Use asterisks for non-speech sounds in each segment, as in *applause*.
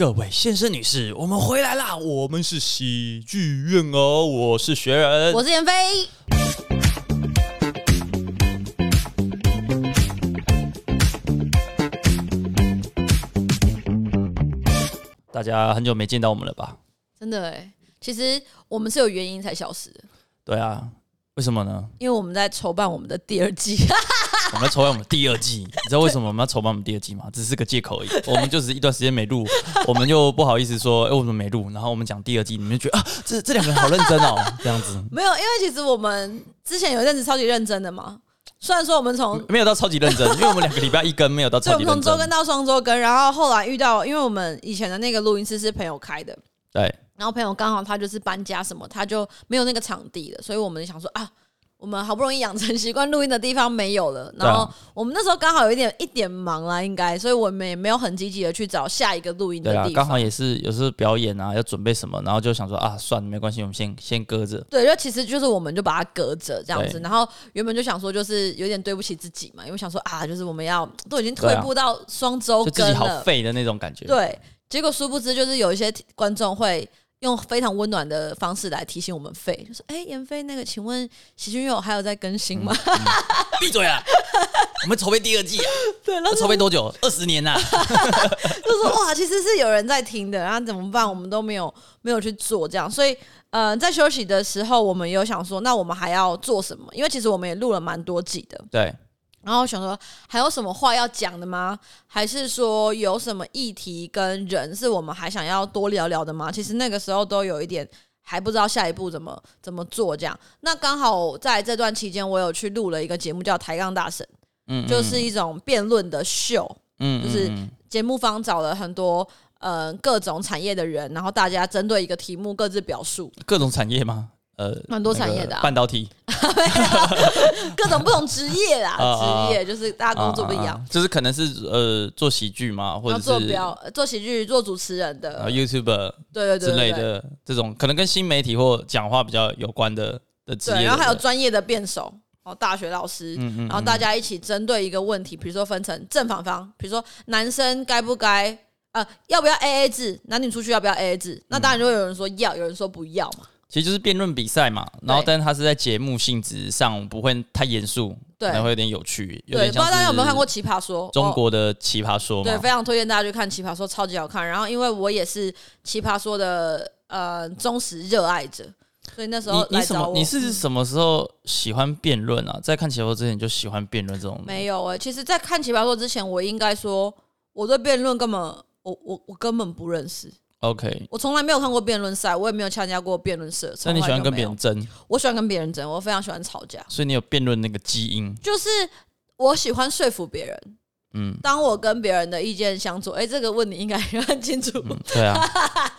各位先生女士，我们回来啦！我们是喜剧院哦，我是学人，我是严飞。大家很久没见到我们了吧？真的哎，其实我们是有原因才消失的。对啊，为什么呢？因为我们在筹办我们的第二季。*laughs* 我们要筹办我们第二季，你知道为什么我们要筹办我们第二季吗？只是个借口而已。*laughs* 我们就是一段时间没录，我们就不好意思说，哎、欸，我们没录。然后我们讲第二季，你们就觉得啊，这这两个人好认真哦，*laughs* 这样子。没有，因为其实我们之前有一阵子超级认真的嘛。虽然说我们从没有到超级认真，因为我们两个礼拜一更，没有到超级认真。从周更到双周更，然后后来遇到，因为我们以前的那个录音室是朋友开的，对。然后朋友刚好他就是搬家什么，他就没有那个场地了，所以我们想说啊。我们好不容易养成习惯录音的地方没有了，然后我们那时候刚好有一点一点忙啦，应该，所以我们也没有很积极的去找下一个录音的地方。刚好也是有时候表演啊，要准备什么，然后就想说啊，算了，没关系，我们先先搁着。对，就其实就是我们就把它搁着这样子，然后原本就想说就是有点对不起自己嘛，因为想说啊，就是我们要都已经退步到双周更了，就自己好废的那种感觉。对，结果殊不知就是有一些观众会。用非常温暖的方式来提醒我们飞，就说：“哎、欸，严飞，那个，请问喜剧有还有在更新吗？”闭、嗯嗯、嘴啊！*laughs* 我们筹备第二季啊，*laughs* 对，那筹备多久？二十年呐、啊！*laughs* 就说哇，其实是有人在听的，然后怎么办？我们都没有没有去做这样，所以呃，在休息的时候，我们有想说，那我们还要做什么？因为其实我们也录了蛮多季的，对。然后想说，还有什么话要讲的吗？还是说有什么议题跟人是我们还想要多聊聊的吗？其实那个时候都有一点还不知道下一步怎么怎么做这样。那刚好在这段期间，我有去录了一个节目叫《抬杠大神》，嗯，就是一种辩论的秀，嗯，就是节目方找了很多呃各种产业的人，然后大家针对一个题目各自表述。各种产业吗？呃，蛮多产业的、啊，半导体，*laughs* 各种不同职业啦，*laughs* 职业就是大家工作不一样，就是可能是呃做喜剧嘛，或者是做表做喜剧做主持人的，YouTuber 对对之类的这种，可能跟新媒体或讲话比较有关的的职业的，然后还有专业的辩手哦，大学老师，然后大家一起针对一个问题，比如说分成正反方，比如说男生该不该呃要不要 AA 制，男女出去要不要 AA 制，那当然就会有人说要，有人说不要嘛。其实就是辩论比赛嘛，然后但是它是在节目性质上不会太严肃，对，可能会有点有趣。对，不知道大家有没有看过《奇葩说》？中国的《奇葩说》对，非常推荐大家去看《奇葩说》，超级好看。然后因为我也是《奇葩说》的呃忠实热爱者，所以那时候你你什么？你是什么时候喜欢辩论啊？在看《奇葩说》之前就喜欢辩论这种？没有哎、欸，其实，在看《奇葩说》之前，我应该说我对辩论根本我我我根本不认识。OK，我从来没有看过辩论赛，我也没有参加过辩论社。那你喜欢跟别人争？我喜欢跟别人争，我非常喜欢吵架。所以你有辩论那个基因？就是我喜欢说服别人。嗯，当我跟别人的意见相左，哎、欸，这个问题应该 *laughs* 很清楚、嗯。对啊，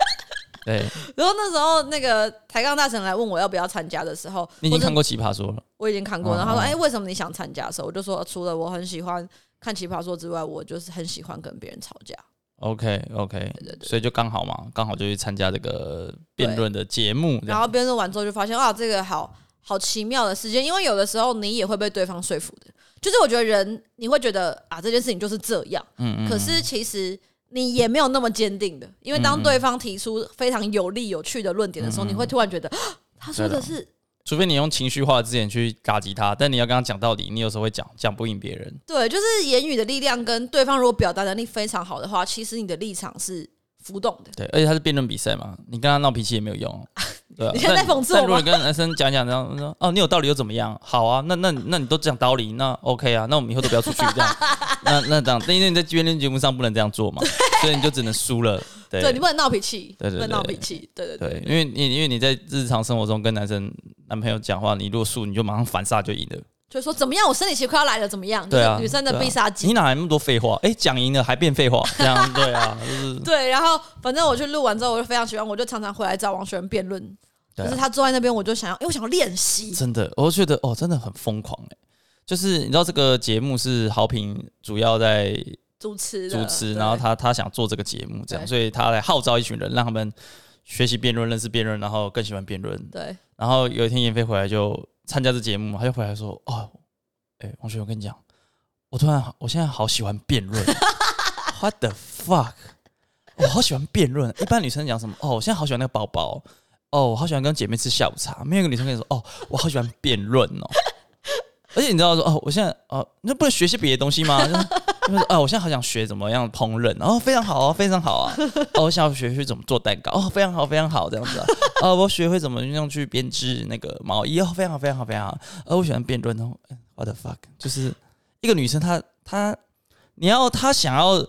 *laughs* 对。然后那时候那个抬杠大神来问我要不要参加的时候，你已经看过奇葩说了？我已经看过。然后他说：“哎、欸，为什么你想参加的时候？”我就说：“除了我很喜欢看奇葩说之外，我就是很喜欢跟别人吵架。” OK OK，对对对，所以就刚好嘛，刚好就去参加这个辩论的节目，然后辩论完之后就发现啊，这个好好奇妙的事件，因为有的时候你也会被对方说服的，就是我觉得人你会觉得啊，这件事情就是这样，嗯嗯，可是其实你也没有那么坚定的，因为当对方提出非常有利有趣的论点的时候，你会突然觉得他说的。是。除非你用情绪化的字眼去打击他，但你要跟他讲道理，你有时候会讲讲不赢别人。对，就是言语的力量跟对方如果表达能力非常好的话，其实你的立场是浮动的。对，而且他是辩论比赛嘛，你跟他闹脾气也没有用。*laughs* 对、啊，你现在在讽刺我吗？但如果你跟男生讲讲然后说，哦，你有道理又怎么样？好啊，那那那你都讲道理，那 OK 啊，那我们以后都不要出去这样。*laughs* 那那这样，因为你在辩论节目上不能这样做嘛，所以你就只能输了。*laughs* 对，你不能闹脾气，不能闹脾气，对对对，因为你因为你在日常生活中跟男生男朋友讲话，你如果输，你就马上反杀就赢了。就说怎么样，我生理期快要来了，怎么样？对啊，女生的必杀技。你哪来那么多废话？哎，讲赢了还变废话，这样对啊，就是 *laughs* 对。然后反正我去录完之后，我就非常喜欢，我就常常回来找王学仁辩论。就是他坐在那边，我就想要，因为我想要练习。真的，我就觉得哦，真的很疯狂哎。就是你知道这个节目是豪平主要在。主持主持，然后他他想做这个节目，这样，所以他来号召一群人，让他们学习辩论、认识辩论，然后更喜欢辩论。对。然后有一天严飞回来就参加这节目，他就回来说：“哦，哎、欸，王学，我跟你讲，我突然我现在好喜欢辩论。*laughs* ”What the fuck？我好喜欢辩论。一般女生讲什么？哦，我现在好喜欢那个包包。哦，我好喜欢跟姐妹吃下午茶。没有一个女生跟你说，哦，我好喜欢辩论哦。*laughs* 而且你知道说，哦，我现在哦，那不能学些别的东西吗？*laughs* 就是说，啊，我现在好想学怎么样烹饪。哦，非常好哦，非常好啊。我想要学学怎么做蛋糕。哦，非常好，非常好，这样子啊。哦，我学会怎么用去编织那个毛衣。哦，非常好，非常好，非常好。哦，我喜欢辩论哦。What the fuck？就是一个女生，她她，你要她想要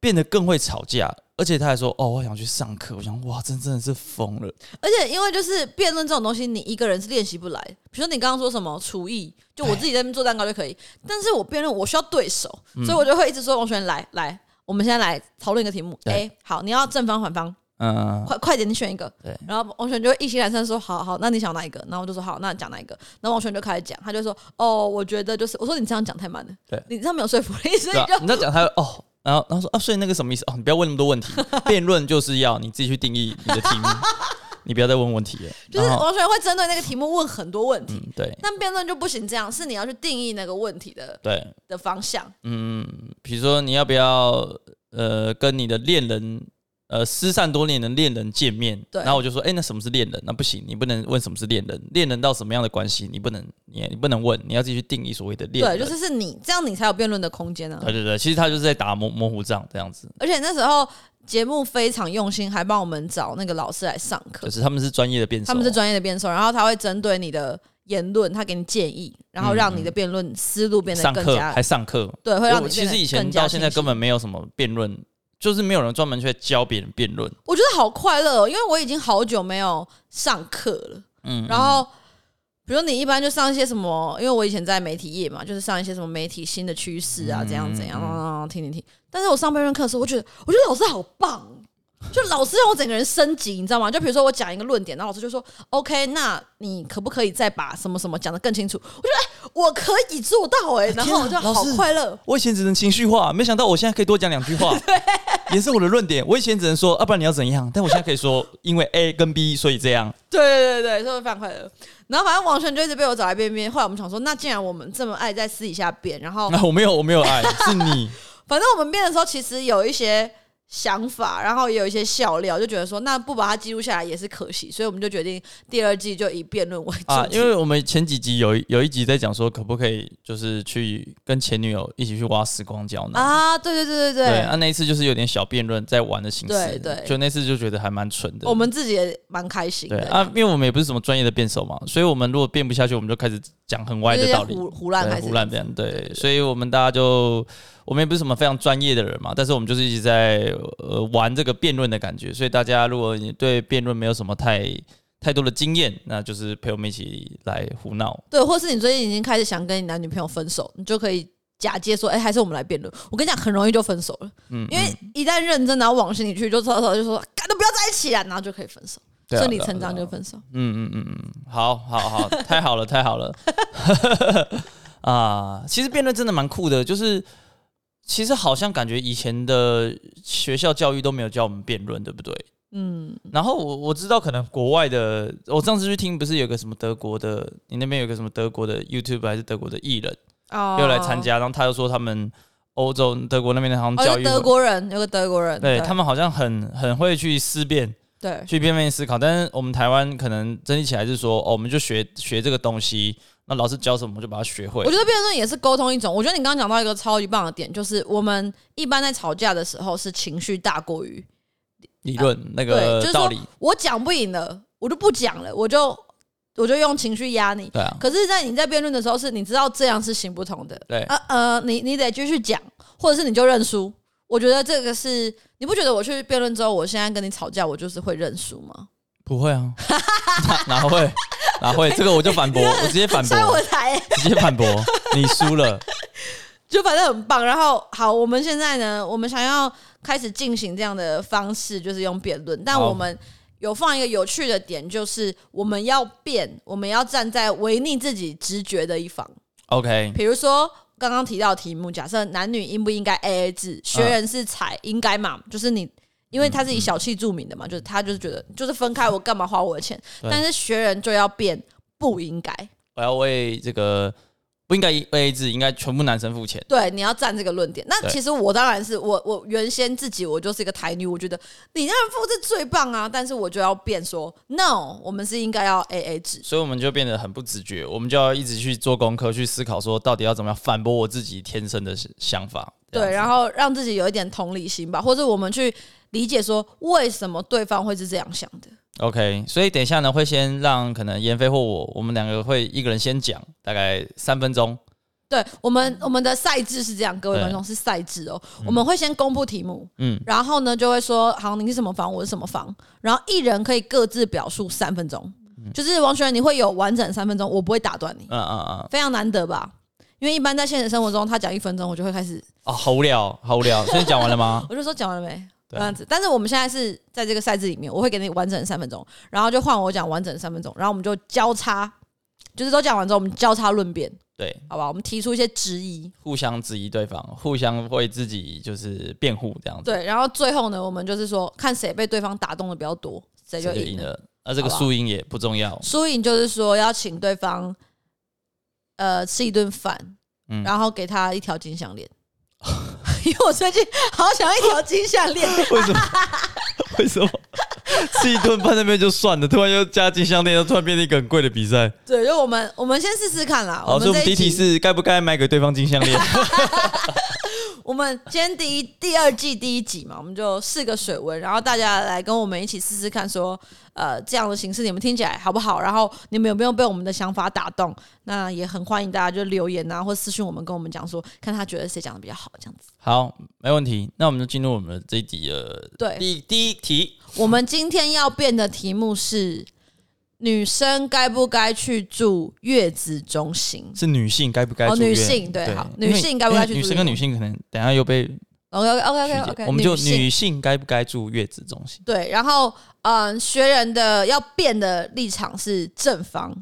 变得更会吵架。而且他还说：“哦，我想去上课。”我想，哇，真真的是疯了。而且因为就是辩论这种东西，你一个人是练习不来。比如说你刚刚说什么厨艺，就我自己在那边做蛋糕就可以。但是我辩论，我需要对手，嗯、所以我就会一直说：“王璇，来来，我们现在来讨论一个题目。哎，好，你要正方反方，嗯，快快点，你选一个。对。然后王璇就会意兴阑珊说：好好，那你想哪一个？然后我就说：好，那讲哪一个？然后王璇就开始讲，他就说：哦，我觉得就是，我说你这样讲太慢了，对，你这样没有说服力，所以就、啊、你在讲他哦。”然后，然后说啊，所以那个什么意思？哦，你不要问那么多问题。*laughs* 辩论就是要你自己去定义你的题目，*laughs* 你不要再问问题了。就是王璇会针对那个题目问很多问题。嗯、对。但辩论就不行，这样是你要去定义那个问题的对的方向。嗯，比如说你要不要呃跟你的恋人。呃，失散多年的恋人见面，然后我就说，哎、欸，那什么是恋人？那不行，你不能问什么是恋人，恋人到什么样的关系，你不能，你你不能问，你要自己去定义所谓的恋人。对，就是是你这样，你才有辩论的空间呢、啊。对对对，其实他就是在打模模糊仗这样子。而且那时候节目非常用心，还帮我们找那个老师来上课，就是他们是专业的辩手，他们是专业的辩手，然后他会针对你的言论，他给你建议，然后让你的辩论思路变得更加上课还上课，对，会让你其实以前到现在根本没有什么辩论。就是没有人专门去教别人辩论，我觉得好快乐哦，因为我已经好久没有上课了。嗯，然后比如你一般就上一些什么，因为我以前在媒体业嘛，就是上一些什么媒体新的趋势啊，怎样怎样，嗯，听听听。但是我上辩论课的时候，我觉得我觉得老师好棒。就老师让我整个人升级，你知道吗？就比如说我讲一个论点，然后老师就说：“OK，那你可不可以再把什么什么讲的更清楚？”我觉得、欸、我可以做到哎、欸，然后我就好快乐。我以前只能情绪化，没想到我现在可以多讲两句话，*laughs* *laughs* 对，也是我的论点。我以前只能说，啊，不然你要怎样？但我现在可以说，因为 A 跟 B，所以这样。对对对对，所以非常快乐。然后反正王璇就一直被我找来边边。后来我们想说，那既然我们这么爱在私底下变，然后那我没有我没有爱，是你。*laughs* 反正我们变的时候，其实有一些。想法，然后也有一些笑料，就觉得说那不把它记录下来也是可惜，所以我们就决定第二季就以辩论为主。啊，因为我们前几集有有一集在讲说可不可以就是去跟前女友一起去挖时光胶囊啊，对对对对对。对，啊，那一次就是有点小辩论在玩的形式，对对，就那次就觉得还蛮蠢的。我们自己也蛮开心的。对啊，因为我们也不是什么专业的辩手嘛，所以我们如果辩不下去，我们就开始讲很歪的道理，胡胡乱还是胡乱这样。对，所以我们大家就。我们也不是什么非常专业的人嘛，但是我们就是一直在呃玩这个辩论的感觉，所以大家如果你对辩论没有什么太太多的经验，那就是陪我们一起来胡闹。对，或是你最近已经开始想跟你男女朋友分手，你就可以假借说，哎、欸，还是我们来辩论。我跟你讲，很容易就分手了，嗯，因为一旦认真然后往心里去，就吵吵就说，干都不要在一起啊，然后就可以分手，顺理成章就分手。嗯嗯嗯嗯，好好好，太好了太好了，*laughs* 啊，其实辩论真的蛮酷的，就是。其实好像感觉以前的学校教育都没有教我们辩论，对不对？嗯。然后我我知道可能国外的，我上次去听不是有个什么德国的，你那边有个什么德国的 YouTube 还是德国的艺人哦，又来参加，然后他又说他们欧洲德国那边的好像教育，德国人有个德国人，对，对他们好像很很会去思辨，对，去变变思考。但是我们台湾可能整体起来是说，哦，我们就学学这个东西。那老师教什么，我就把它学会。我觉得辩论也是沟通一种。我觉得你刚刚讲到一个超级棒的点，就是我们一般在吵架的时候是情绪大过于理论那个道理。我讲不赢了，我就不讲了，我就我就用情绪压你。对啊。可是，在你在辩论的时候，是你知道这样是行不通的。对。呃呃，你你得继续讲，或者是你就认输。我觉得这个是你不觉得我去辩论之后，我现在跟你吵架，我就是会认输吗？不会啊，*laughs* 哪哪会？哪会？*laughs* 这个我就反驳，我直接反驳，我直接反驳，*laughs* 你输了，就反正很棒。然后好，我们现在呢，我们想要开始进行这样的方式，就是用辩论。但我们有放一个有趣的点，就是我们要辩，我们要站在违逆自己直觉的一方。OK，比如说刚刚提到题目，假设男女应不应该 AA 制，学人是采应该嘛，就是你。因为他是以小气著名的嘛，嗯、就是他就是觉得就是分开，我干嘛花我的钱？但是学人就要变不应该。我要为这个不应该 AA 制，应该全部男生付钱。对，你要站这个论点。那其实我当然是我，我原先自己我就是一个台女，我觉得你让人付是最棒啊。但是我就要变说，no，我们是应该要 AA 制。所以我们就变得很不直觉，我们就要一直去做功课，去思考说到底要怎么样反驳我自己天生的想法。对，然后让自己有一点同理心吧，或者我们去理解说为什么对方会是这样想的。OK，所以等一下呢，会先让可能妍飞或我，我们两个会一个人先讲，大概三分钟。对，我们我们的赛制是这样，各位观众是赛制哦。我们会先公布题目，嗯，然后呢就会说，好，你是什么房，我是什么房，然后一人可以各自表述三分钟，嗯、就是王学仁，你会有完整三分钟，我不会打断你。嗯嗯嗯，非常难得吧？因为一般在现实生活中，他讲一分钟，我就会开始哦，好无聊，好无聊。所以讲完了吗？*laughs* 我就说讲完了没。这样子，但是我们现在是在这个赛制里面，我会给你完整三分钟，然后就换我讲完整三分钟，然后我们就交叉，就是都讲完之后，我们交叉论辩，对，好吧？我们提出一些质疑，互相质疑对方，互相为自己就是辩护这样子。对，然后最后呢，我们就是说，看谁被对方打动的比较多，谁就赢了。那这个输赢也不重要，输赢就是说要请对方，呃，吃一顿饭，嗯，然后给他一条金项链。因为我最近好想要一条金项链，为什么？为什么？*laughs* 吃一顿饭那边就算了，突然又加金项链，又突然变成一个很贵的比赛。对，就我们我们先试试看啦。好，所以我们第一题是该不该买给对方金项链？*laughs* 我们今天第一第二季第一集嘛，我们就试个水温，然后大家来跟我们一起试试看，说呃这样的形式你们听起来好不好？然后你们有没有被我们的想法打动？那也很欢迎大家就留言啊，或私信我们跟我们讲说，看他觉得谁讲的比较好，这样子。好，没问题。那我们就进入我们这一集的。对，第第一题，我们今天要变的题目是。女生该不该去住月子中心？是女性该不该住？哦，女性对，对好，女性该不该去住？女生跟女性可能等下又被 OK OK OK OK 我们就女性该不该住月子中心？对，然后嗯、呃，学人的要变的立场是正方，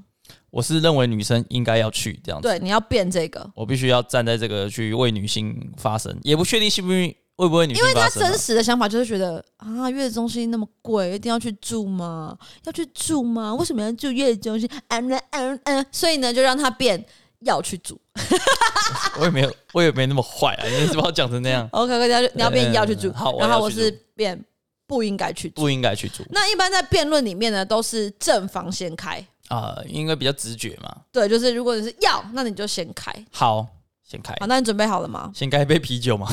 我是认为女生应该要去这样子。对，你要变这个，我必须要站在这个去为女性发声，也不确定是不是。会不会女？因为他真实的想法就是觉得啊，月子中心那么贵，一定要去住吗？要去住吗？为什么要住月子中心？嗯嗯嗯，所以呢，就让他变要去住。*laughs* 我也没有，我也没那么坏啊！你是把我讲成那样？*laughs* OK，你要你要变要去住，好，然后我是变不应该去住，不应该去住。那一般在辩论里面呢，都是正方先开啊，因为比较直觉嘛。对，就是如果你是要，那你就先开。好。先开好，那你准备好了吗？*laughs* 先开一杯啤酒吗？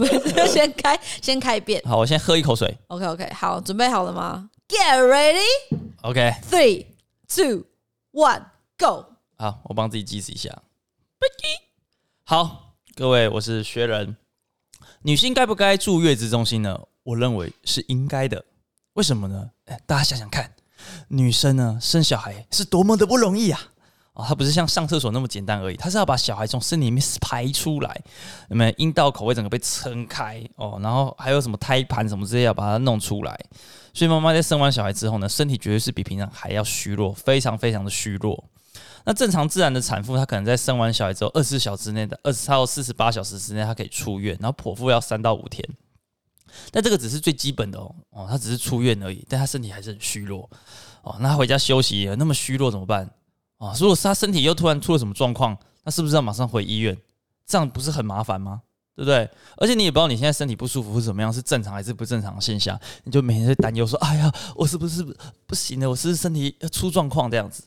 *laughs* 先开，先开一遍。好，我先喝一口水。OK，OK，okay, okay, 好，准备好了吗？Get ready。OK，Three, two, one, go。好，我帮自己计时一下。好，各位，我是学人。女性该不该住月子中心呢？我认为是应该的。为什么呢？哎，大家想想看，女生呢生小孩是多么的不容易啊！哦，它不是像上厕所那么简单而已，它是要把小孩从身体里面排出来，有没有阴道口会整个被撑开哦，然后还有什么胎盘什么之类要把它弄出来，所以妈妈在生完小孩之后呢，身体绝对是比平常还要虚弱，非常非常的虚弱。那正常自然的产妇，她可能在生完小孩之后二十四小时内的二十到四十八小时之内，她可以出院，然后剖腹要三到五天。但这个只是最基本的哦，哦，她只是出院而已，但她身体还是很虚弱哦。那她回家休息那么虚弱怎么办？啊，如果是他身体又突然出了什么状况，那是不是要马上回医院？这样不是很麻烦吗？对不对？而且你也不知道你现在身体不舒服是怎么样，是正常还是不正常的现象，你就每天在担忧说：“哎呀，我是不是不行了？我是不是身体要出状况这样子？”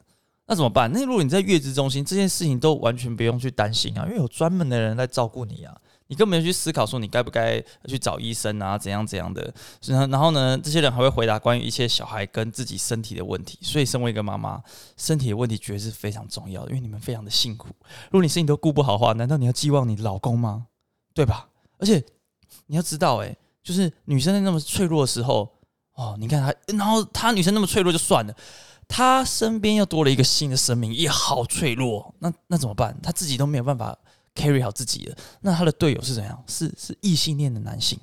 那怎么办？那如果你在月子中心，这件事情都完全不用去担心啊，因为有专门的人来照顾你啊。你根本没有去思考说你该不该去找医生啊，怎样怎样的。然后呢，这些人还会回答关于一些小孩跟自己身体的问题。所以，身为一个妈妈，身体的问题绝对是非常重要的，因为你们非常的辛苦。如果你身体都顾不好的话，难道你要寄望你老公吗？对吧？而且你要知道，诶，就是女生在那么脆弱的时候，哦，你看她，然后她女生那么脆弱就算了，她身边又多了一个新的生命，也好脆弱。那那怎么办？她自己都没有办法。Carry 好自己了，那他的队友是怎样？是是异性恋的男性，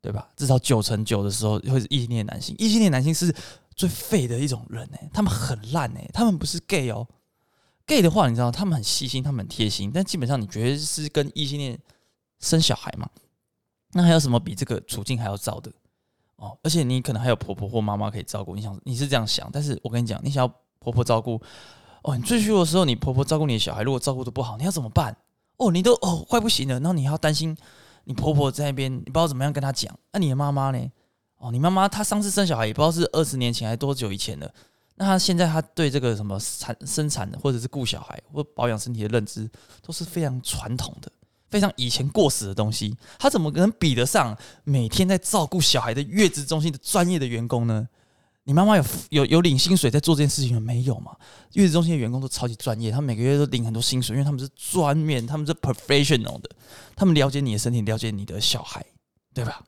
对吧？至少九成九的时候会是异性恋男性。异性恋男性是最废的一种人哎，他们很烂哎，他们不是 gay 哦。gay 的话，你知道他们很细心，他们很贴心，但基本上你觉得是跟异性恋生小孩嘛？那还有什么比这个处境还要糟的哦？而且你可能还有婆婆或妈妈可以照顾。你想你是这样想，但是我跟你讲，你想要婆婆照顾。哦，你最虚弱的时候，你婆婆照顾你的小孩，如果照顾得不好，你要怎么办？哦，你都哦快不行了，然后你要担心你婆婆在那边，你不知道怎么样跟她讲。那、啊、你的妈妈呢？哦，你妈妈她上次生小孩也不知道是二十年前还是多久以前了。那她现在她对这个什么产生产的，或者是顾小孩或保养身体的认知，都是非常传统的，非常以前过时的东西。她怎么能比得上每天在照顾小孩的月子中心的专业的员工呢？你妈妈有有有领薪水在做这件事情吗？没有嘛？月子中心的员工都超级专业，他们每个月都领很多薪水，因为他们是专业，他们是 professional 的，他们了解你的身体，了解你的小孩，对吧？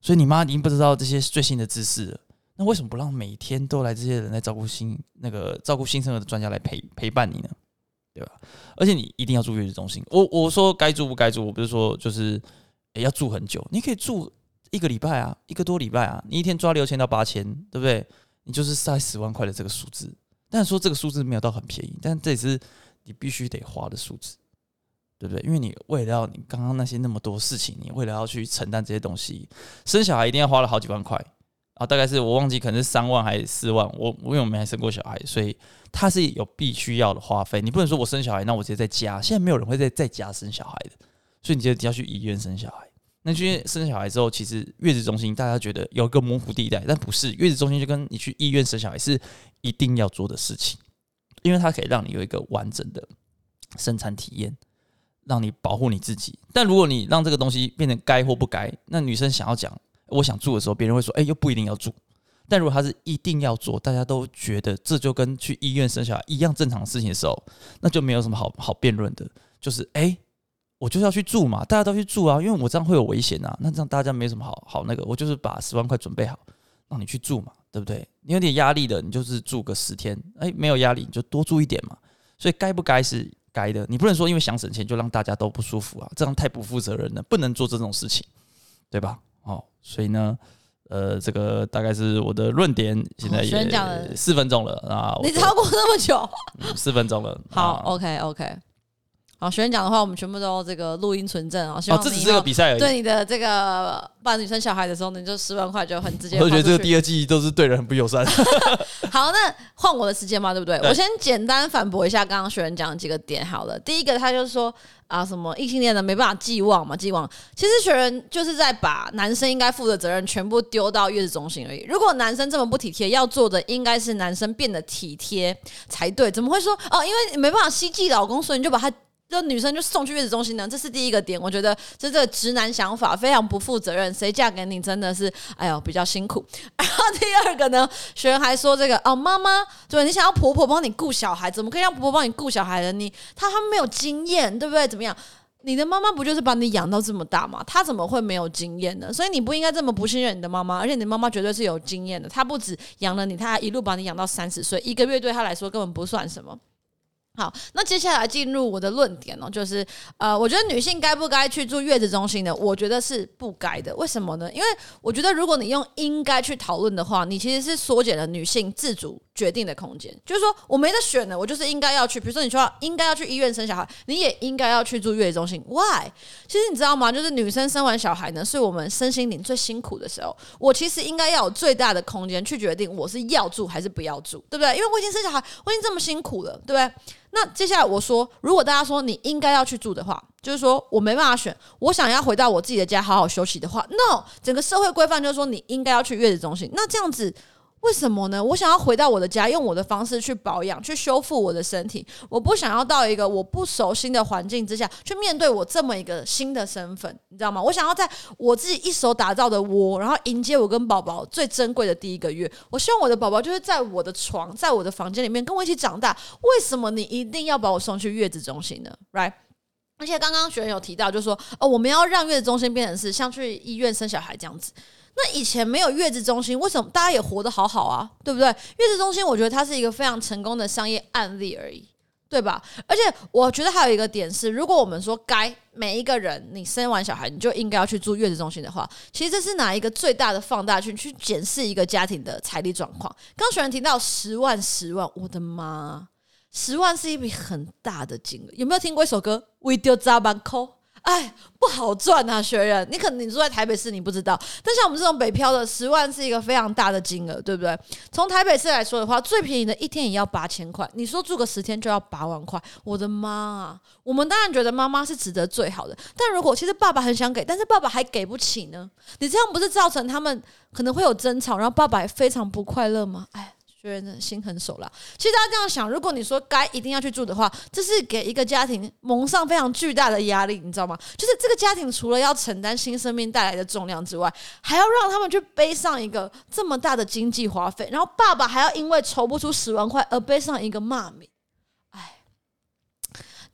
所以你妈已经不知道这些最新的知识了，那为什么不让每天都来这些人来照顾新那个照顾新生儿的专家来陪陪伴你呢？对吧？而且你一定要住月子中心。我我说该住不该住，我不是说就是、欸、要住很久，你可以住。一个礼拜啊，一个多礼拜啊，你一天抓六千到八千，对不对？你就是塞十万块的这个数字。但是说这个数字没有到很便宜，但这也是你必须得花的数字，对不对？因为你为了要你刚刚那些那么多事情，你为了要去承担这些东西，生小孩一定要花了好几万块啊，大概是我忘记可能是三万还是四万。我我因为我没还生过小孩，所以它是有必须要的花费。你不能说我生小孩，那我直接在家。现在没有人会在在家生小孩的，所以你就要去医院生小孩。那因为生小孩之后，其实月子中心大家觉得有一个模糊地带，但不是月子中心就跟你去医院生小孩是一定要做的事情，因为它可以让你有一个完整的生产体验，让你保护你自己。但如果你让这个东西变成该或不该，那女生想要讲我想住的时候，别人会说，哎，又不一定要住。但如果他是一定要做，大家都觉得这就跟去医院生小孩一样正常的事情的时候，那就没有什么好好辩论的，就是哎。我就是要去住嘛，大家都去住啊，因为我这样会有危险啊。那这样大家没什么好好那个，我就是把十万块准备好，让你去住嘛，对不对？你有点压力的，你就是住个十天，哎，没有压力你就多住一点嘛。所以该不该是该的，你不能说因为想省钱就让大家都不舒服啊，这样太不负责任了，不能做这种事情，对吧？哦，所以呢，呃，这个大概是我的论点，现在也四分钟了啊，你超过那么久，嗯，四分钟了，*laughs* 好，OK 好，学员讲的话，我们全部都这个录音存证啊。希望哦，这只是个比赛而已。对你的这个扮女生小孩的时候，你就十万块就很直接。我觉得这个第二季都是对人很不友善。*laughs* *laughs* 好，那换我的时间嘛，对不对？对我先简单反驳一下刚刚学员讲的几个点。好了，第一个他就是说啊，什么异性恋的没办法寄望嘛，寄望。其实学人就是在把男生应该负的责任全部丢到月子中心而已。如果男生这么不体贴，要做的应该是男生变得体贴才对。怎么会说哦？因为你没办法希冀老公，所以你就把他。就女生就送去月子中心呢，这是第一个点。我觉得这这个直男想法非常不负责任。谁嫁给你真的是，哎呦比较辛苦。*laughs* 然后第二个呢，学员还说这个哦，妈妈，对，你想要婆婆帮你顾小孩，怎么可以让婆婆帮你顾小孩呢？你她她没有经验，对不对？怎么样？你的妈妈不就是把你养到这么大吗？她怎么会没有经验呢？所以你不应该这么不信任你的妈妈，而且你的妈妈绝对是有经验的。她不止养了你，她还一路把你养到三十岁，一个月对她来说根本不算什么。好，那接下来进入我的论点哦，就是呃，我觉得女性该不该去住月子中心呢？我觉得是不该的。为什么呢？因为我觉得如果你用应该去讨论的话，你其实是缩减了女性自主决定的空间。就是说我没得选了，我就是应该要去。比如说你说应该要去医院生小孩，你也应该要去住月子中心。Why？其实你知道吗？就是女生生完小孩呢，是我们身心灵最辛苦的时候。我其实应该要有最大的空间去决定我是要住还是不要住，对不对？因为我已经生小孩，我已经这么辛苦了，对不对？那接下来我说，如果大家说你应该要去住的话，就是说我没办法选，我想要回到我自己的家好好休息的话，no，整个社会规范就是说你应该要去月子中心。那这样子。为什么呢？我想要回到我的家，用我的方式去保养、去修复我的身体。我不想要到一个我不熟悉的环境之下去面对我这么一个新的身份，你知道吗？我想要在我自己一手打造的窝，然后迎接我跟宝宝最珍贵的第一个月。我希望我的宝宝就是在我的床，在我的房间里面跟我一起长大。为什么你一定要把我送去月子中心呢？Right？而且刚刚学员有提到，就是说哦，我们要让月子中心变成是像去医院生小孩这样子。那以前没有月子中心，为什么大家也活得好好啊？对不对？月子中心，我觉得它是一个非常成功的商业案例而已，对吧？而且我觉得还有一个点是，如果我们说该每一个人你生完小孩你就应该要去住月子中心的话，其实这是哪一个最大的放大镜去检视一个家庭的财力状况？刚学员提到十万十万，我的妈，十万是一笔很大的金额。有没有听过一首歌？We do 咋办扣？哎，不好赚啊，学人。你可能你住在台北市，你不知道。但像我们这种北漂的，十万是一个非常大的金额，对不对？从台北市来说的话，最便宜的一天也要八千块。你说住个十天就要八万块，我的妈啊！我们当然觉得妈妈是值得最好的，但如果其实爸爸很想给，但是爸爸还给不起呢？你这样不是造成他们可能会有争吵，然后爸爸也非常不快乐吗？哎。觉得心狠手辣。其实大家这样想，如果你说该一定要去住的话，这是给一个家庭蒙上非常巨大的压力，你知道吗？就是这个家庭除了要承担新生命带来的重量之外，还要让他们去背上一个这么大的经济花费，然后爸爸还要因为筹不出十万块而背上一个骂名。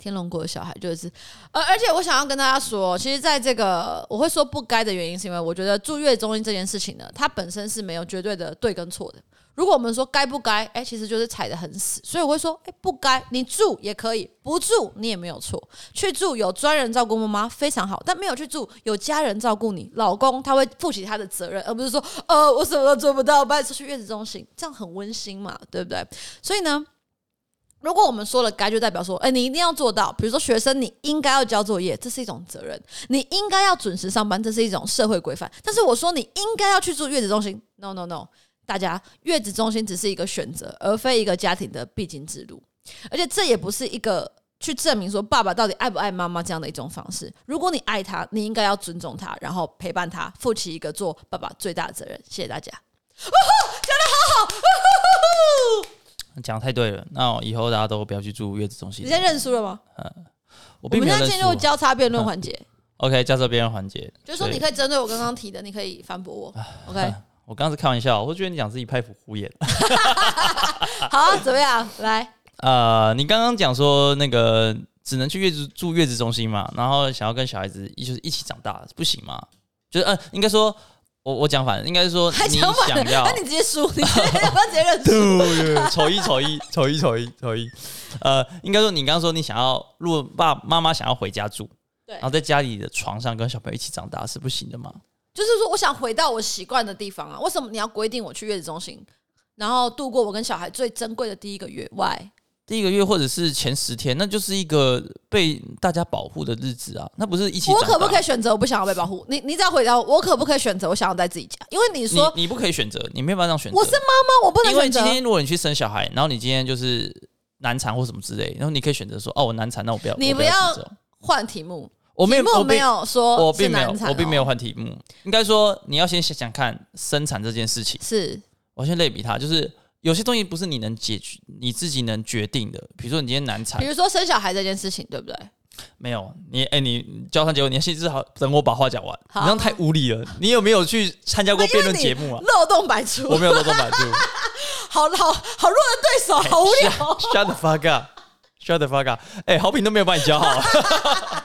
天龙国的小孩就是，而而且我想要跟大家说，其实在这个我会说不该的原因，是因为我觉得住月子中心这件事情呢，它本身是没有绝对的对跟错的。如果我们说该不该，哎，其实就是踩得很死，所以我会说，哎，不该，你住也可以，不住你也没有错。去住有专人照顾妈妈非常好，但没有去住有家人照顾你，老公他会负起他的责任，而不是说，呃，我什么都做不到，把你送去月子中心，这样很温馨嘛，对不对？所以呢，如果我们说了该，就代表说，哎，你一定要做到。比如说学生，你应该要交作业，这是一种责任；你应该要准时上班，这是一种社会规范。但是我说你应该要去住月子中心，no no no。大家，月子中心只是一个选择，而非一个家庭的必经之路。而且这也不是一个去证明说爸爸到底爱不爱妈妈这样的一种方式。如果你爱他，你应该要尊重他，然后陪伴他，负起一个做爸爸最大的责任。谢谢大家。讲得好好，讲太对了。那以后大家都不要去住月子中心。你现在认输了吗？嗯，我们现在进入交叉辩论环节。*laughs* OK，交叉辩论环节，就是说你可以针对我刚刚提的，你可以反驳我。OK。*laughs* 我刚刚是开玩笑，我觉得你讲自己拍虎胡言。*laughs* 好啊，怎么样？来，呃，你刚刚讲说那个只能去月子住月子中心嘛，然后想要跟小孩子一就是一起长大，不行吗？就是呃，应该说，我我讲反了，应该是说你想要，那你直接输，你直接要不要直接认输？*laughs* 丑一丑一丑一丑一丑一，呃，应该说你刚刚说你想要，如果爸妈妈想要回家住，对，然后在家里的床上跟小朋友一起长大是不行的吗？就是说，我想回到我习惯的地方啊。为什么你要规定我去月子中心，然后度过我跟小孩最珍贵的第一个月？Why？第一个月或者是前十天，那就是一个被大家保护的日子啊。那不是一起？我可不可以选择我不想要被保护？你你只要回答我，我可不可以选择我想要在自己家？因为你说你，你不可以选择，你没有办法这样选择。我是妈妈，我不能选择。因为今天如果你去生小孩，然后你今天就是难产或什么之类，然后你可以选择说哦，我难产，那我不要。你不要换题目。我没有，我没有说，我并没有，我并没有换题目。应该说，你要先想想看生产这件事情。是，我先类比它，就是有些东西不是你能解决、你自己能决定的。比如说，你今天难产，比如说生小孩这件事情，对不对？没有，你哎，你交谈结果，你先至少等我把话讲完。你这样太无理了。你有没有去参加过辩论节目啊？漏洞百出，我没有漏洞百出。*laughs* 好好好弱的对手，好无聊。Shut the fuck up！Shut the fuck up！哎，好评都没有帮你教好。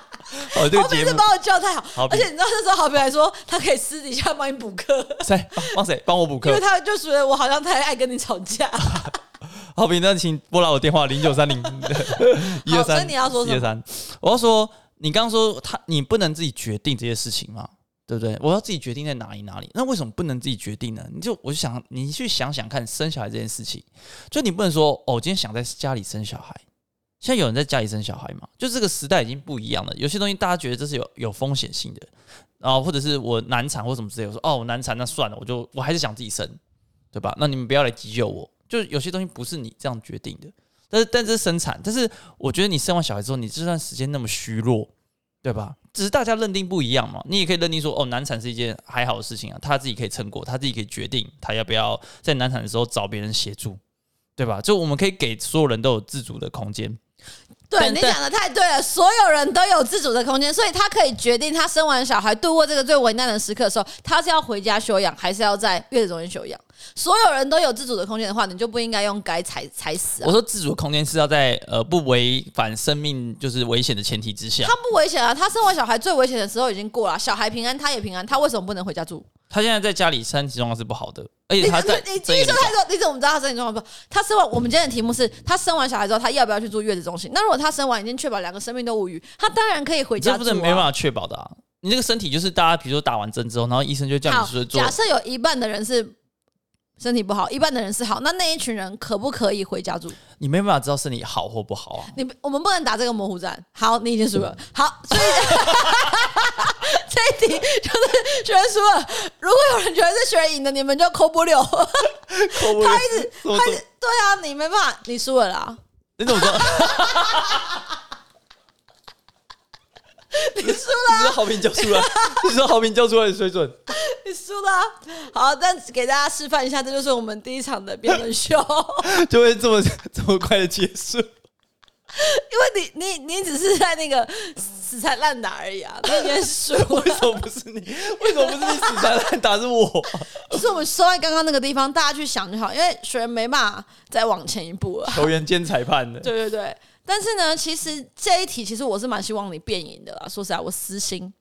*laughs* *laughs* 好评是帮我教太好，好而且你知道那时候好比还说他可以私底下帮你补课，谁帮谁帮我补课？因为他就觉得我好像太爱跟你吵架。*laughs* 好比，那请拨打我电话零九三零 *laughs* 一二三。所以你要说什么？一二三，我要说，你刚刚说他你不能自己决定这些事情嘛？对不对？我要自己决定在哪里哪里？那为什么不能自己决定呢？你就我就想你去想想看，生小孩这件事情，就你不能说哦，我今天想在家里生小孩。现在有人在家里生小孩吗？就这个时代已经不一样了。有些东西大家觉得这是有有风险性的，然后或者是我难产或什么之类，我说哦，我难产那算了，我就我还是想自己生，对吧？那你们不要来急救我。就有些东西不是你这样决定的，但是但是生产，但是我觉得你生完小孩之后，你这段时间那么虚弱，对吧？只是大家认定不一样嘛。你也可以认定说，哦，难产是一件还好的事情啊，他自己可以撑过，他自己可以决定他要不要在难产的时候找别人协助，对吧？就我们可以给所有人都有自主的空间。对，你讲的太对了，所有人都有自主的空间，所以他可以决定他生完小孩度过这个最危难的时刻的时候，他是要回家休养，还是要在月子中心休养。所有人都有自主的空间的话，你就不应该用该踩踩死啊。我说自主空间是要在呃不违反生命就是危险的前提之下。他不危险啊，他生完小孩最危险的时候已经过了，小孩平安，他也平安，他为什么不能回家住？他现在在家里身体状况是不好的，而且他在你继续说太多，你怎么知道他身体状况不好？他生完，我们今天的题目是他生完小孩之后，他要不要去住月子中心？那如果他生完已经确保两个生命都无虞，他当然可以回家。这不是没办法确保的啊！你这个身体就是大家，比如说打完针之后，然后医生就叫你说做。假设有一半的人是身体不好，一半的人是好，那那一群人可不可以回家住？你没办法知道身体好或不好啊。你我们不能打这个模糊战。好，你已经输了。好，所以 *laughs* 题 *laughs* 就是学员输了。如果有人觉得是学员赢的，你们就扣不了。*laughs* 扣不了。他一直，他一直，对啊，你没办法，你输了啦。你怎么说？*laughs* 你输了，你说好评就输了，你说好评就出来的水准，你输了。好，但给大家示范一下，这就是我们第一场的辩论秀，就会这么这么快的结束。因为你你你只是在那个死缠烂打而已啊，你已经输了。为什么不是你？为什么不是你死缠烂打是我？*laughs* 就是我们收在刚刚那个地方，大家去想就好，因为学员没办法再往前一步了。球员兼裁判的，*laughs* 对对对。但是呢，其实这一题，其实我是蛮希望你变赢的啦。说实在，我私心，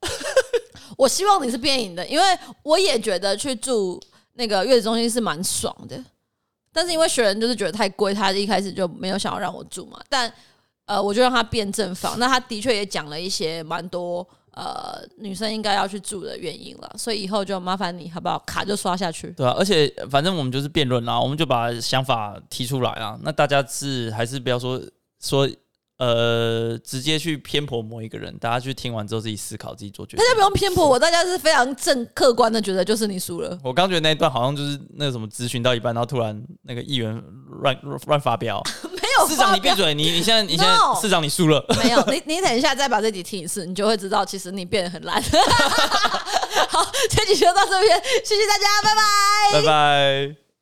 *laughs* 我希望你是变赢的，因为我也觉得去住那个月子中心是蛮爽的。但是因为学员就是觉得太贵，他一开始就没有想要让我住嘛。但呃，我就让他辩证方，那他的确也讲了一些蛮多呃女生应该要去住的原因了。所以以后就麻烦你好不好？卡就刷下去。对啊，而且反正我们就是辩论啦，我们就把想法提出来啊。那大家是还是不要说。说呃，直接去偏颇某一个人，大家去听完之后自己思考，自己做决定。大家不用偏颇我，大家是非常正客观的觉得就是你输了。我刚觉得那一段好像就是那个什么咨询到一半，然后突然那个议员乱乱发飙。没 *laughs* 有，市长你闭嘴！你你现在你现在市长你输了。没有，你 *laughs* 你等一下再把这题听一次，你就会知道其实你变得很烂。*laughs* 好，这集就到这边，谢谢大家，拜拜，拜拜。